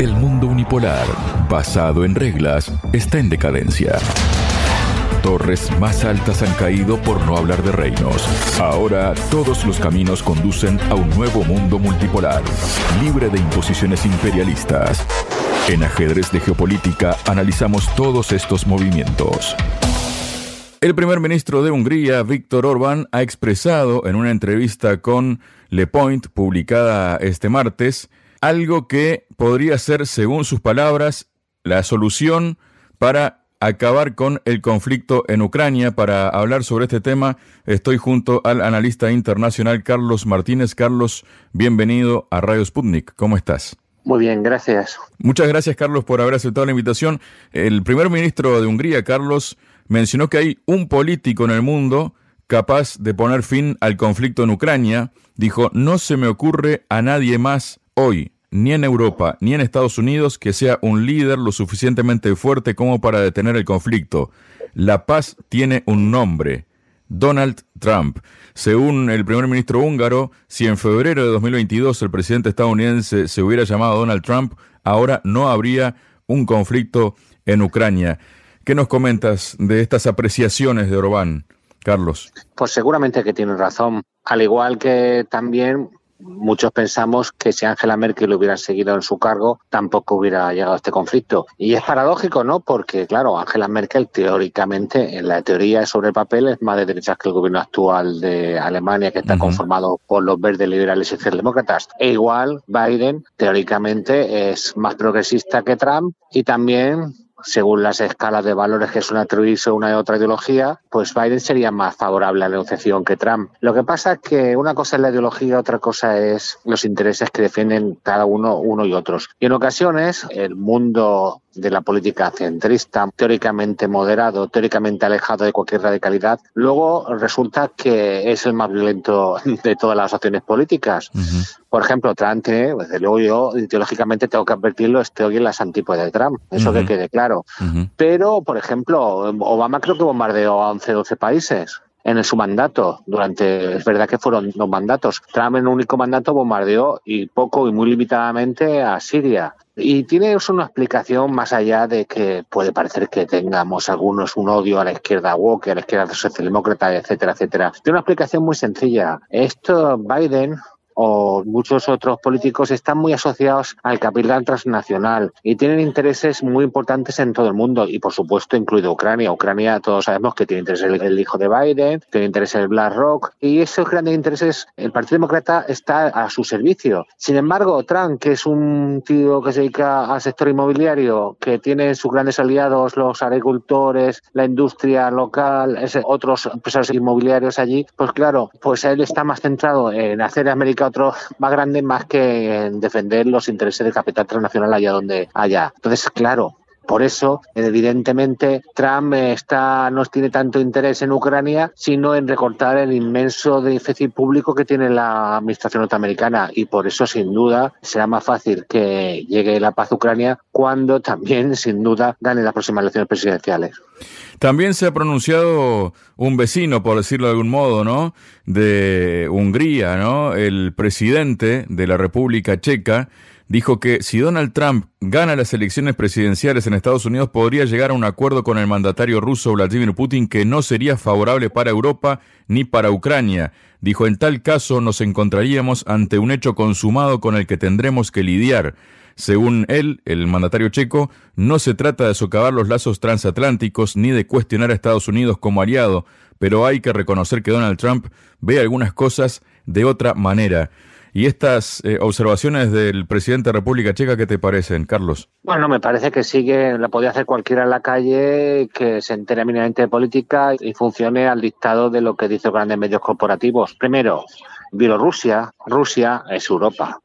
El mundo unipolar, basado en reglas, está en decadencia. Torres más altas han caído por no hablar de reinos. Ahora todos los caminos conducen a un nuevo mundo multipolar, libre de imposiciones imperialistas. En ajedrez de geopolítica analizamos todos estos movimientos. El primer ministro de Hungría, Víctor Orbán, ha expresado en una entrevista con Le Point, publicada este martes, algo que podría ser, según sus palabras, la solución para acabar con el conflicto en Ucrania. Para hablar sobre este tema, estoy junto al analista internacional Carlos Martínez. Carlos, bienvenido a Radio Sputnik. ¿Cómo estás? Muy bien, gracias. Muchas gracias, Carlos, por haber aceptado la invitación. El primer ministro de Hungría, Carlos, mencionó que hay un político en el mundo capaz de poner fin al conflicto en Ucrania. Dijo, no se me ocurre a nadie más hoy, ni en Europa, ni en Estados Unidos, que sea un líder lo suficientemente fuerte como para detener el conflicto. La paz tiene un nombre, Donald Trump. Según el primer ministro húngaro, si en febrero de 2022 el presidente estadounidense se hubiera llamado Donald Trump, ahora no habría un conflicto en Ucrania. ¿Qué nos comentas de estas apreciaciones de Orbán, Carlos? Pues seguramente que tiene razón. Al igual que también muchos pensamos que si Angela Merkel hubiera seguido en su cargo, tampoco hubiera llegado a este conflicto. Y es paradójico, ¿no? Porque, claro, Angela Merkel teóricamente, en la teoría sobre el papel, es más de derechas que el gobierno actual de Alemania, que está conformado por los verdes liberales y socialdemócratas. E igual, Biden, teóricamente, es más progresista que Trump y también según las escalas de valores que suele atribuirse una y otra ideología, pues Biden sería más favorable a la negociación que Trump. Lo que pasa es que una cosa es la ideología, otra cosa es los intereses que defienden cada uno, uno y otros. Y en ocasiones el mundo de la política centrista, teóricamente moderado, teóricamente alejado de cualquier radicalidad, luego resulta que es el más violento de todas las opciones políticas. Por ejemplo, Trump tiene, desde luego yo ideológicamente tengo que advertirlo, estoy en las antípodas de Trump, eso que quede claro. Pero, por ejemplo, Obama creo que bombardeó a 11, 12 países en su mandato. Durante, es verdad que fueron dos mandatos. Trump en un único mandato bombardeó y poco y muy limitadamente a Siria. Y tiene eso una explicación más allá de que puede parecer que tengamos algunos un odio a la izquierda woke, a la izquierda socialdemócrata, etcétera, etcétera. Tiene una explicación muy sencilla. Esto Biden o muchos otros políticos están muy asociados al capital transnacional y tienen intereses muy importantes en todo el mundo y por supuesto incluido Ucrania. Ucrania todos sabemos que tiene interés el, hijo de Biden, tiene interés el BlackRock y esos grandes intereses el Partido Demócrata está a su servicio. Sin embargo, Trump, que es un tío que se dedica al sector inmobiliario, que tiene sus grandes aliados los agricultores, la industria local, otros empresarios inmobiliarios allí, pues claro, pues él está más centrado en hacer América otro más grande más que en defender los intereses del capital transnacional allá donde haya. Entonces, claro, por eso, evidentemente, Trump está, no tiene tanto interés en Ucrania, sino en recortar el inmenso déficit público que tiene la administración norteamericana. Y por eso, sin duda, será más fácil que llegue la paz a Ucrania cuando también, sin duda, gane las próximas elecciones presidenciales. También se ha pronunciado un vecino, por decirlo de algún modo, ¿no? De Hungría, ¿no? El presidente de la República Checa dijo que si Donald Trump gana las elecciones presidenciales en Estados Unidos podría llegar a un acuerdo con el mandatario ruso Vladimir Putin que no sería favorable para Europa ni para Ucrania. Dijo, en tal caso nos encontraríamos ante un hecho consumado con el que tendremos que lidiar. Según él, el mandatario checo, no se trata de socavar los lazos transatlánticos ni de cuestionar a Estados Unidos como aliado, pero hay que reconocer que Donald Trump ve algunas cosas de otra manera. ¿Y estas eh, observaciones del presidente de República Checa qué te parecen, Carlos? Bueno, me parece que sigue, la podía hacer cualquiera en la calle, que se entere mínimamente de política y funcione al dictado de lo que dicen grandes medios corporativos. Primero, Bielorrusia, Rusia es Europa.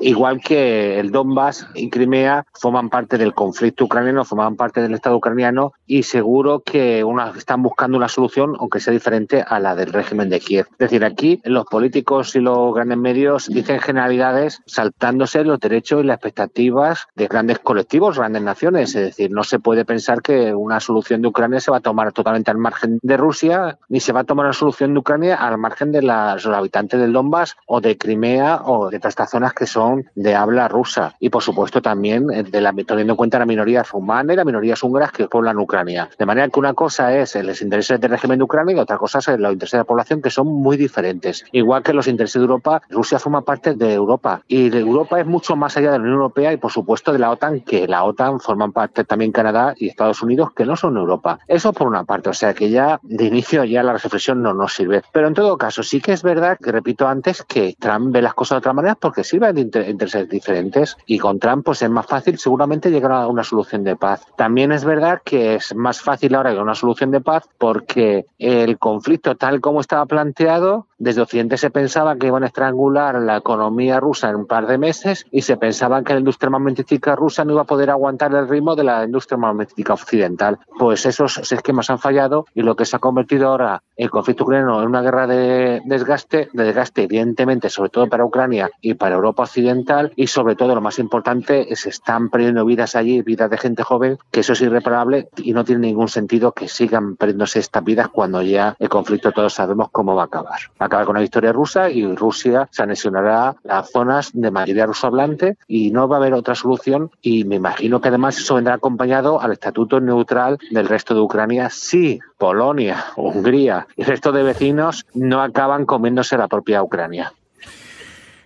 Igual que el Donbass y Crimea forman parte del conflicto ucraniano, forman parte del Estado ucraniano y seguro que una, están buscando una solución, aunque sea diferente a la del régimen de Kiev. Es decir, aquí los políticos y los grandes medios dicen generalidades saltándose los derechos y las expectativas de grandes colectivos, grandes naciones. Es decir, no se puede pensar que una solución de Ucrania se va a tomar totalmente al margen de Rusia, ni se va a tomar una solución de Ucrania al margen de los habitantes del Donbass o de Crimea o de esta zona zonas que son de habla rusa y por supuesto también eh, de la, teniendo en cuenta la minoría rumana y las minorías húngaras que poblan Ucrania. De manera que una cosa es los intereses del régimen de Ucrania y otra cosa es los intereses de la población que son muy diferentes. Igual que los intereses de Europa, Rusia forma parte de Europa y de Europa es mucho más allá de la Unión Europea y por supuesto de la OTAN, que la OTAN forman parte también Canadá y Estados Unidos que no son Europa. Eso por una parte, o sea que ya de inicio ya la reflexión no nos sirve. Pero en todo caso, sí que es verdad que repito antes que Trump ve las cosas de otra manera porque sirven de intereses diferentes y con Trump pues es más fácil seguramente llegar a una solución de paz. También es verdad que es más fácil ahora que una solución de paz porque el conflicto tal como estaba planteado desde Occidente se pensaba que iban a estrangular la economía rusa en un par de meses y se pensaba que la industria armamentística rusa no iba a poder aguantar el ritmo de la industria armamentística occidental. Pues esos esquemas han fallado y lo que se ha convertido ahora el conflicto ucraniano en una guerra de desgaste, de desgaste evidentemente sobre todo para Ucrania y para Europa occidental y sobre todo lo más importante se están perdiendo vidas allí, vidas de gente joven, que eso es irreparable y no tiene ningún sentido que sigan perdiéndose estas vidas cuando ya el conflicto todos sabemos cómo va a acabar acabar con la victoria rusa y Rusia se anexionará las zonas de mayoría ruso hablante y no va a haber otra solución. Y me imagino que además eso vendrá acompañado al estatuto neutral del resto de Ucrania. Si Polonia, Hungría y el resto de vecinos no acaban comiéndose la propia Ucrania.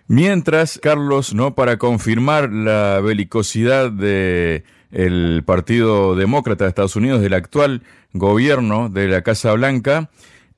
Mientras, Carlos, no para confirmar la belicosidad de el Partido Demócrata de Estados Unidos, del actual gobierno de la Casa Blanca,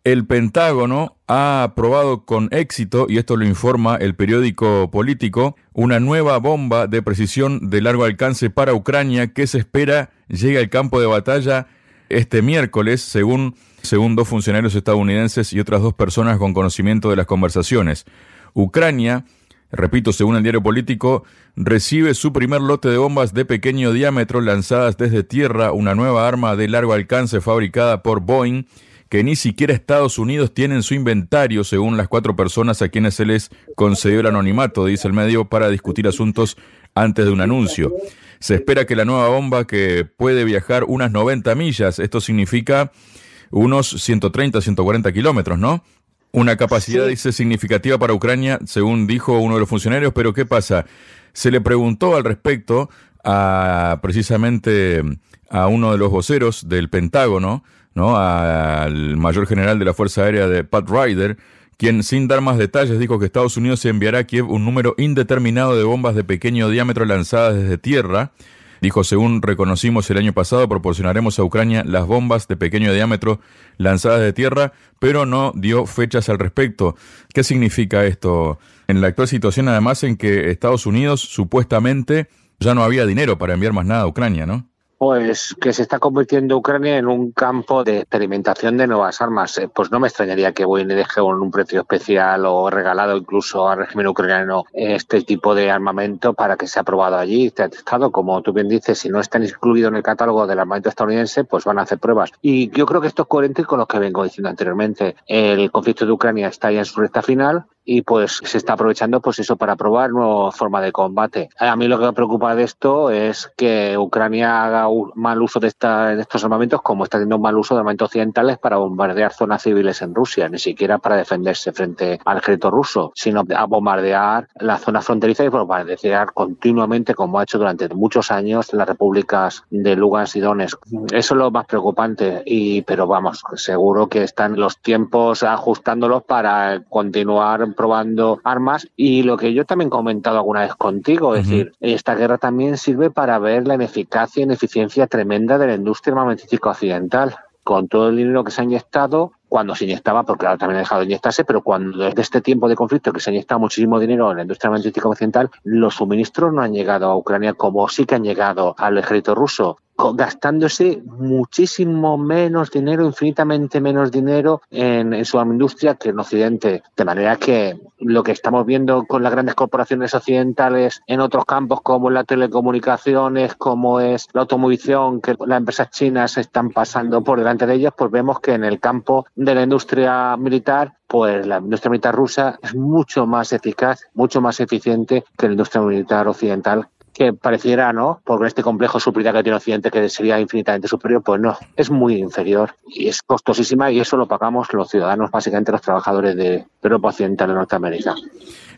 el Pentágono ha aprobado con éxito, y esto lo informa el periódico político, una nueva bomba de precisión de largo alcance para Ucrania que se espera llegue al campo de batalla este miércoles, según, según dos funcionarios estadounidenses y otras dos personas con conocimiento de las conversaciones. Ucrania, repito, según el diario político, recibe su primer lote de bombas de pequeño diámetro lanzadas desde tierra, una nueva arma de largo alcance fabricada por Boeing que ni siquiera Estados Unidos tiene en su inventario, según las cuatro personas a quienes se les concedió el anonimato, dice el medio, para discutir asuntos antes de un anuncio. Se espera que la nueva bomba que puede viajar unas 90 millas, esto significa unos 130, 140 kilómetros, ¿no? Una capacidad, dice, significativa para Ucrania, según dijo uno de los funcionarios, pero ¿qué pasa? Se le preguntó al respecto a precisamente a uno de los voceros del Pentágono, ¿no? al mayor general de la Fuerza Aérea de Pat Ryder, quien sin dar más detalles dijo que Estados Unidos enviará a Kiev un número indeterminado de bombas de pequeño diámetro lanzadas desde tierra. Dijo, según reconocimos el año pasado, proporcionaremos a Ucrania las bombas de pequeño diámetro lanzadas de tierra, pero no dio fechas al respecto. ¿Qué significa esto? En la actual situación, además, en que Estados Unidos supuestamente ya no había dinero para enviar más nada a Ucrania, ¿no? Pues que se está convirtiendo Ucrania en un campo de experimentación de nuevas armas. Eh, pues no me extrañaría que Boeing deje un precio especial o regalado incluso al régimen ucraniano este tipo de armamento para que sea aprobado allí, esté atestado. Como tú bien dices, si no están incluidos en el catálogo del armamento estadounidense, pues van a hacer pruebas. Y yo creo que esto es coherente con lo que vengo diciendo anteriormente. El conflicto de Ucrania está ya en su recta final y pues se está aprovechando pues eso para probar nueva forma de combate. A mí lo que me preocupa de esto es que Ucrania haga mal uso de, esta, de estos armamentos como está haciendo un mal uso de armamentos occidentales para bombardear zonas civiles en Rusia, ni siquiera para defenderse frente al ejército ruso, sino a bombardear la zona fronteriza y bombardear continuamente como ha hecho durante muchos años las repúblicas de Lugansk y Donetsk. Eso es lo más preocupante y pero vamos, seguro que están los tiempos ajustándolos para continuar probando armas y lo que yo también he comentado alguna vez contigo, es decir, esta guerra también sirve para ver la ineficacia y ineficiencia tremenda de la industria armamentística occidental. Con todo el dinero que se ha inyectado, cuando se inyectaba, porque ahora también ha dejado de inyectarse, pero cuando desde este tiempo de conflicto que se ha inyectado muchísimo dinero en la industria armamentística occidental, los suministros no han llegado a Ucrania como sí que han llegado al ejército ruso gastándose muchísimo menos dinero, infinitamente menos dinero en, su industria que en Occidente. De manera que lo que estamos viendo con las grandes corporaciones occidentales en otros campos como las telecomunicaciones, como es la automovilación, que las empresas chinas están pasando por delante de ellas, pues vemos que en el campo de la industria militar pues la industria militar rusa es mucho más eficaz, mucho más eficiente que la industria militar occidental que pareciera, ¿no? Por este complejo superioridad que tiene Occidente, que sería infinitamente superior, pues no, es muy inferior y es costosísima y eso lo pagamos los ciudadanos, básicamente los trabajadores de Europa Occidental de Norteamérica.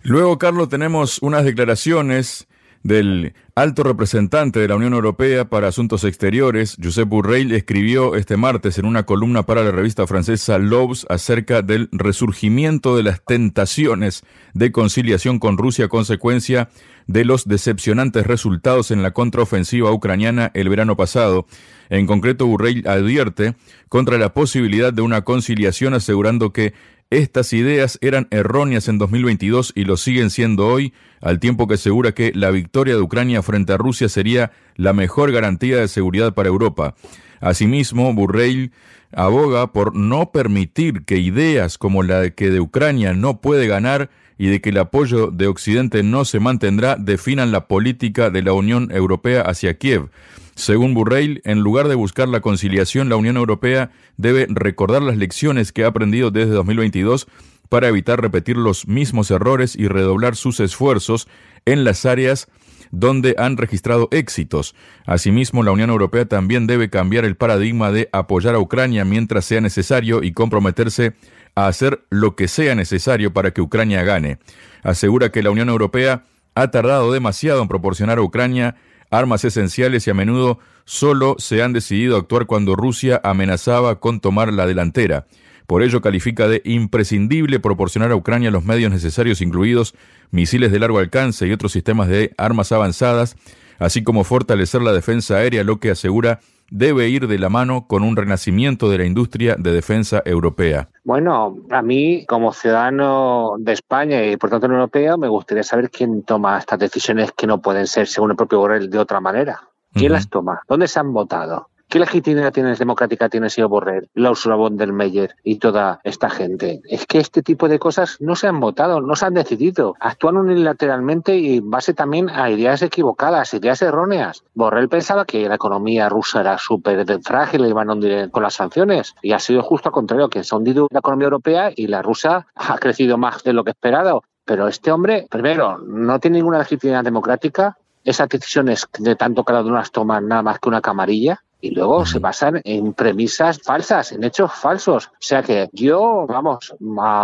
Luego, Carlos, tenemos unas declaraciones del alto representante de la Unión Europea para Asuntos Exteriores, Josep Borrell, escribió este martes en una columna para la revista francesa Lobes acerca del resurgimiento de las tentaciones de conciliación con Rusia a consecuencia de los decepcionantes resultados en la contraofensiva ucraniana el verano pasado. En concreto, Borrell advierte contra la posibilidad de una conciliación asegurando que estas ideas eran erróneas en 2022 y lo siguen siendo hoy, al tiempo que asegura que la victoria de Ucrania frente a Rusia sería la mejor garantía de seguridad para Europa. Asimismo, Burrell aboga por no permitir que ideas como la de que de Ucrania no puede ganar y de que el apoyo de Occidente no se mantendrá definan la política de la Unión Europea hacia Kiev. Según Burrell, en lugar de buscar la conciliación, la Unión Europea debe recordar las lecciones que ha aprendido desde 2022 para evitar repetir los mismos errores y redoblar sus esfuerzos en las áreas donde han registrado éxitos. Asimismo, la Unión Europea también debe cambiar el paradigma de apoyar a Ucrania mientras sea necesario y comprometerse a hacer lo que sea necesario para que Ucrania gane. Asegura que la Unión Europea ha tardado demasiado en proporcionar a Ucrania armas esenciales y a menudo solo se han decidido actuar cuando Rusia amenazaba con tomar la delantera. Por ello califica de imprescindible proporcionar a Ucrania los medios necesarios, incluidos misiles de largo alcance y otros sistemas de armas avanzadas, así como fortalecer la defensa aérea, lo que asegura debe ir de la mano con un renacimiento de la industria de defensa europea. Bueno, a mí como ciudadano de España y por tanto europeo me gustaría saber quién toma estas decisiones que no pueden ser, según el propio Borrell, de otra manera. ¿Quién las toma? ¿Dónde se han votado? ¿Qué legitimidad tiene democrática tiene señor Borrell, la Ursula von der Meyer y toda esta gente? Es que este tipo de cosas no se han votado, no se han decidido. Actúan unilateralmente y en base también a ideas equivocadas, ideas erróneas. Borrell pensaba que la economía rusa era súper frágil y iban a hundir con las sanciones. Y ha sido justo al contrario, que se ha hundido la economía europea y la rusa ha crecido más de lo que esperado. Pero este hombre, primero, no tiene ninguna legitimidad democrática. Esas decisiones de tanto cada uno las toman nada más que una camarilla y luego se basan en premisas falsas, en hechos falsos. O sea que yo, vamos,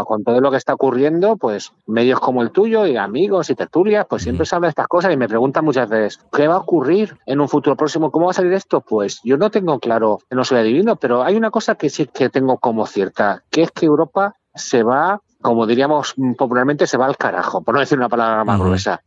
con todo lo que está ocurriendo, pues medios como el tuyo y amigos y tertulias, pues siempre se habla de estas cosas y me preguntan muchas veces, ¿qué va a ocurrir en un futuro próximo? ¿Cómo va a salir esto? Pues yo no tengo claro, no soy adivino, pero hay una cosa que sí que tengo como cierta, que es que Europa se va como diríamos popularmente, se va al carajo, por no decir una palabra más gruesa.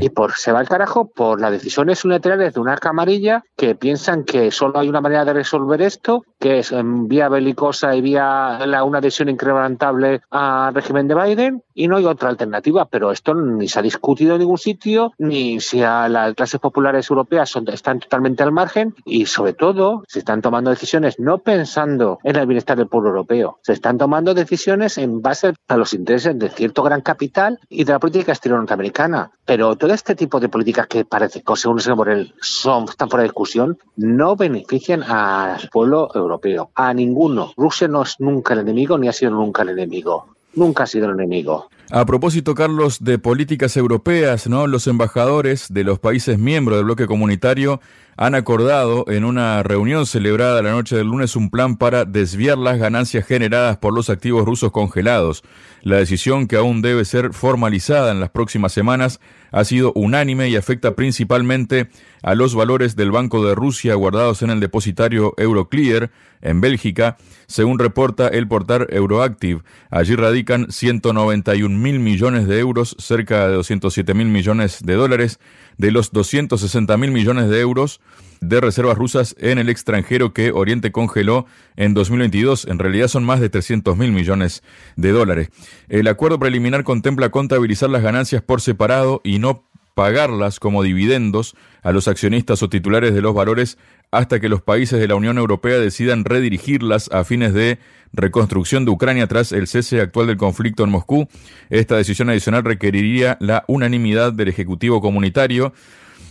Y por se va al carajo por las decisiones unilaterales de una camarilla que piensan que solo hay una manera de resolver esto, que es en vía belicosa y vía una adhesión incrementable al régimen de Biden, y no hay otra alternativa. Pero esto ni se ha discutido en ningún sitio, ni si a las clases populares europeas son, están totalmente al margen, y sobre todo se están tomando decisiones no pensando en el bienestar del pueblo europeo, se están tomando decisiones en base a los intereses de cierto gran capital y de la política exterior norteamericana. Pero todo este tipo de políticas que parece según el señor Borrell, son, están fuera de discusión, no benefician al pueblo europeo, a ninguno. Rusia no es nunca el enemigo ni ha sido nunca el enemigo. Nunca ha sido el enemigo. A propósito, Carlos, de políticas europeas, ¿no? Los embajadores de los países miembros del bloque comunitario han acordado en una reunión celebrada la noche del lunes un plan para desviar las ganancias generadas por los activos rusos congelados. La decisión, que aún debe ser formalizada en las próximas semanas, ha sido unánime y afecta principalmente a los valores del Banco de Rusia guardados en el depositario Euroclear en Bélgica, según reporta el portal Euroactive. Allí radican 191 mil millones de euros, cerca de 207 mil millones de dólares, de los 260 mil millones de euros de reservas rusas en el extranjero que Oriente congeló en 2022. En realidad son más de 300 mil millones de dólares. El acuerdo preliminar contempla contabilizar las ganancias por separado y no pagarlas como dividendos a los accionistas o titulares de los valores hasta que los países de la Unión Europea decidan redirigirlas a fines de reconstrucción de Ucrania tras el cese actual del conflicto en Moscú. Esta decisión adicional requeriría la unanimidad del Ejecutivo Comunitario.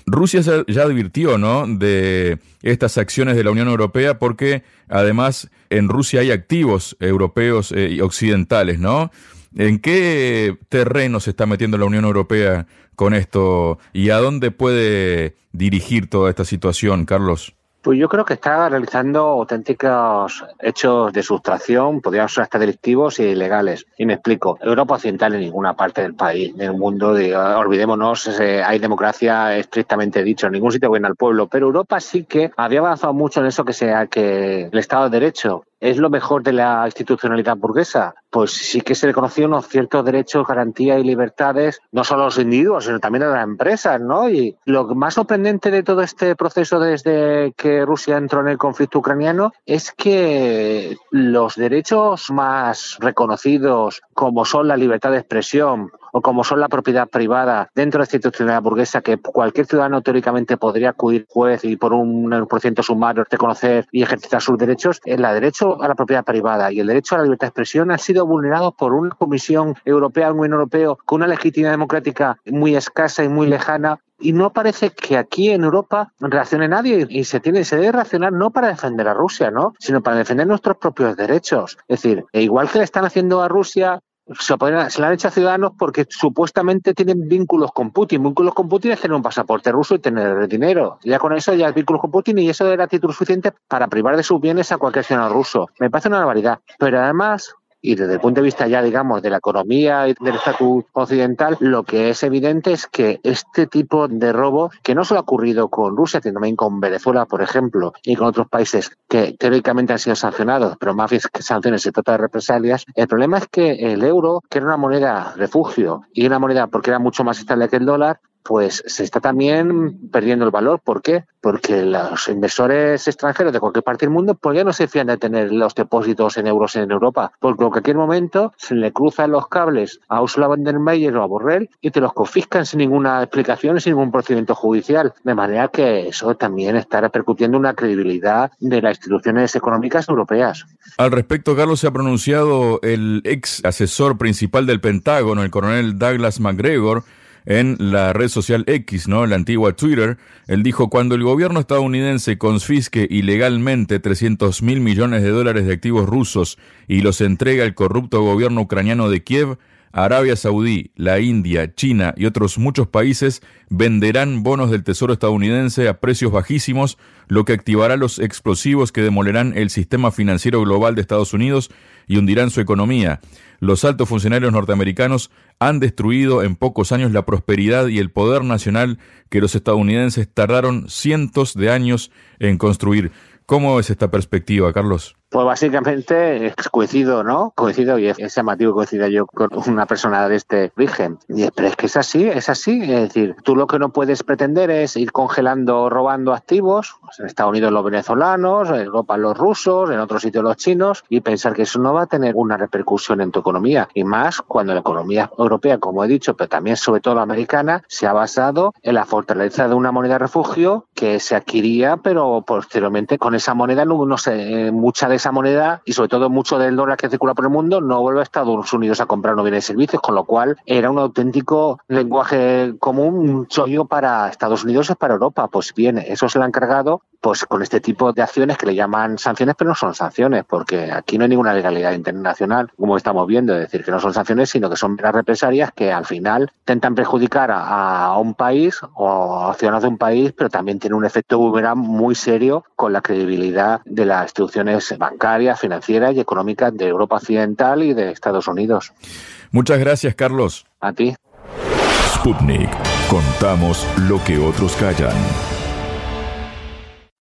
Rusia ya advirtió, ¿no?, de estas acciones de la Unión Europea porque además en Rusia hay activos europeos eh, y occidentales, ¿no? ¿En qué terreno se está metiendo la Unión Europea con esto y a dónde puede dirigir toda esta situación, Carlos? Pues yo creo que está realizando auténticos hechos de sustracción, podrían ser hasta delictivos y ilegales. Y me explico. Europa Occidental en ninguna parte del país, del mundo, olvidémonos, hay democracia estrictamente dicho, en ningún sitio buena al pueblo, pero Europa sí que había avanzado mucho en eso que sea que el Estado de Derecho ¿Es lo mejor de la institucionalidad burguesa? Pues sí que se le unos ciertos derechos, garantías y libertades, no solo a los individuos, sino también a las empresas, ¿no? Y lo más sorprendente de todo este proceso desde que Rusia entró en el conflicto ucraniano es que los derechos más reconocidos, como son la libertad de expresión, o como son la propiedad privada dentro de esta institucionalidad burguesa que cualquier ciudadano teóricamente podría acudir juez y por un por ciento sumario reconocer y ejercitar sus derechos, el derecho a la propiedad privada y el derecho a la libertad de expresión han sido vulnerados por una Comisión Europea, un Europeo, con una legitimidad democrática muy escasa y muy lejana y no parece que aquí en Europa reaccione nadie y se tiene se debe reaccionar no para defender a Rusia, ¿no? sino para defender nuestros propios derechos. Es decir, e igual que le están haciendo a Rusia se, se la han hecho a ciudadanos porque supuestamente tienen vínculos con Putin. Vínculos con Putin es tener un pasaporte ruso y tener dinero. Ya con eso ya es vínculos con Putin y eso era título suficiente para privar de sus bienes a cualquier ciudadano ruso. Me parece una barbaridad. Pero además, y desde el punto de vista ya, digamos, de la economía y del estatus occidental, lo que es evidente es que este tipo de robo, que no solo ha ocurrido con Rusia, sino también con Venezuela, por ejemplo, y con otros países que teóricamente han sido sancionados, pero más bien que sanciones se trata de represalias, el problema es que el euro, que era una moneda refugio y una moneda porque era mucho más estable que el dólar, pues se está también perdiendo el valor. ¿Por qué? Porque los inversores extranjeros de cualquier parte del mundo pues ya no se fían de tener los depósitos en euros en Europa, porque en cualquier momento se le cruzan los cables a Ursula von der Leyen o a Borrell y te los confiscan sin ninguna explicación, sin ningún procedimiento judicial. De manera que eso también está repercutiendo en una credibilidad de las instituciones económicas europeas. Al respecto, Carlos, se ha pronunciado el ex asesor principal del Pentágono, el coronel Douglas McGregor, en la red social X, ¿no? La antigua Twitter. Él dijo, cuando el gobierno estadounidense confisque ilegalmente 300 mil millones de dólares de activos rusos y los entrega al corrupto gobierno ucraniano de Kiev, Arabia Saudí, la India, China y otros muchos países venderán bonos del Tesoro estadounidense a precios bajísimos, lo que activará los explosivos que demolerán el sistema financiero global de Estados Unidos y hundirán su economía. Los altos funcionarios norteamericanos han destruido en pocos años la prosperidad y el poder nacional que los estadounidenses tardaron cientos de años en construir. ¿Cómo es esta perspectiva, Carlos? Pues básicamente coincido, ¿no? Coincido y es, llamativo coincida yo con una persona de este origen. Y pero es que es así, es así. Es decir, tú lo que no puedes pretender es ir congelando, robando activos, pues en Estados Unidos los venezolanos, en Europa los rusos, en otros sitios los chinos, y pensar que eso no va a tener una repercusión en tu economía. Y más cuando la economía europea, como he dicho, pero también sobre todo la americana, se ha basado en la fortaleza de una moneda refugio que se adquiría, pero posteriormente con esa moneda no, no sé, mucha de esa moneda y sobre todo mucho del dólar que circula por el mundo no vuelve a Estados Unidos a comprar no bienes y servicios, con lo cual era un auténtico lenguaje común, un chollo para Estados Unidos y para Europa. Pues bien, eso se lo ha encargado pues con este tipo de acciones que le llaman sanciones, pero no son sanciones, porque aquí no hay ninguna legalidad internacional, como estamos viendo, es decir, que no son sanciones, sino que son meras represalias que al final intentan perjudicar a, un país o a ciudadanos de un país, pero también tiene un efecto muy serio con la credibilidad de las instituciones bancarias, financieras y económicas de Europa Occidental y de Estados Unidos. Muchas gracias, Carlos. A ti. Sputnik. Contamos lo que otros callan.